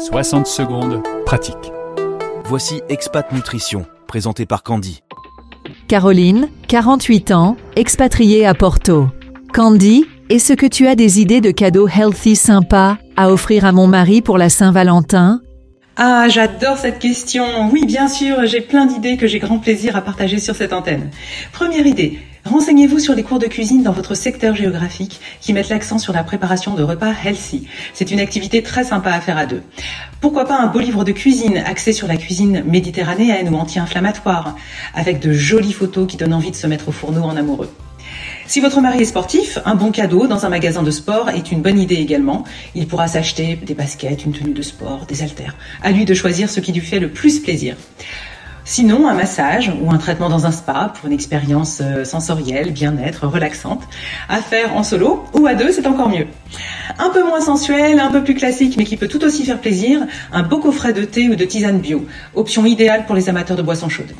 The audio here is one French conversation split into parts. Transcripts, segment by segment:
60 secondes, pratique. Voici Expat Nutrition, présenté par Candy. Caroline, 48 ans, expatriée à Porto. Candy, est-ce que tu as des idées de cadeaux healthy sympas à offrir à mon mari pour la Saint-Valentin? Ah, j'adore cette question. Oui, bien sûr, j'ai plein d'idées que j'ai grand plaisir à partager sur cette antenne. Première idée, Renseignez-vous sur les cours de cuisine dans votre secteur géographique qui mettent l'accent sur la préparation de repas healthy. C'est une activité très sympa à faire à deux. Pourquoi pas un beau livre de cuisine axé sur la cuisine méditerranéenne ou anti-inflammatoire, avec de jolies photos qui donnent envie de se mettre au fourneau en amoureux. Si votre mari est sportif, un bon cadeau dans un magasin de sport est une bonne idée également. Il pourra s'acheter des baskets, une tenue de sport, des haltères. À lui de choisir ce qui lui fait le plus plaisir. Sinon, un massage ou un traitement dans un spa pour une expérience euh, sensorielle, bien-être, relaxante, à faire en solo ou à deux, c'est encore mieux. Un peu moins sensuel, un peu plus classique, mais qui peut tout aussi faire plaisir, un beau coffret de thé ou de tisane bio, option idéale pour les amateurs de boissons chaudes.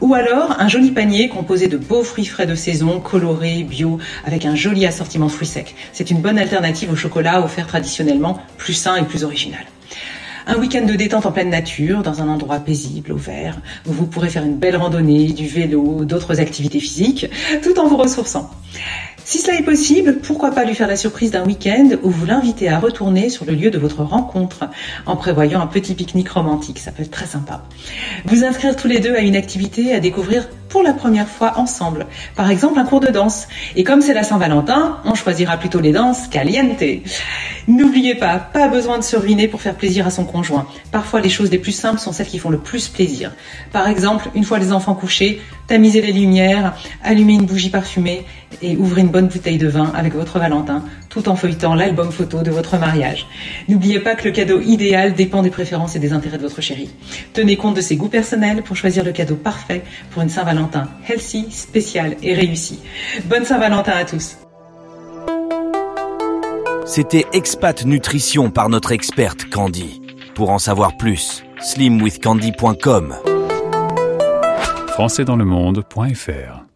Ou alors un joli panier composé de beaux fruits frais de saison, colorés, bio, avec un joli assortiment de fruits secs. C'est une bonne alternative au chocolat offert traditionnellement, plus sain et plus original. Un week-end de détente en pleine nature, dans un endroit paisible, au vert, où vous pourrez faire une belle randonnée, du vélo, d'autres activités physiques, tout en vous ressourçant. Si cela est possible, pourquoi pas lui faire la surprise d'un week-end où vous l'invitez à retourner sur le lieu de votre rencontre en prévoyant un petit pique-nique romantique. Ça peut être très sympa. Vous inscrire tous les deux à une activité à découvrir pour la première fois ensemble. Par exemple, un cours de danse. Et comme c'est la Saint-Valentin, on choisira plutôt les danses caliente. N'oubliez pas, pas besoin de se ruiner pour faire plaisir à son conjoint. Parfois, les choses les plus simples sont celles qui font le plus plaisir. Par exemple, une fois les enfants couchés, tamiser les lumières, allumer une bougie parfumée et ouvrir une bonne bouteille de vin avec votre Valentin, tout en feuilletant l'album photo de votre mariage. N'oubliez pas que le cadeau idéal dépend des préférences et des intérêts de votre chéri. Tenez compte de ses goûts personnels pour choisir le cadeau parfait pour une Saint-Valentin healthy, spécial et réussi. Bonne Saint-Valentin à tous. C'était Expat Nutrition par notre experte Candy. Pour en savoir plus, slimwithcandy.com. Françaisdanslemonde.fr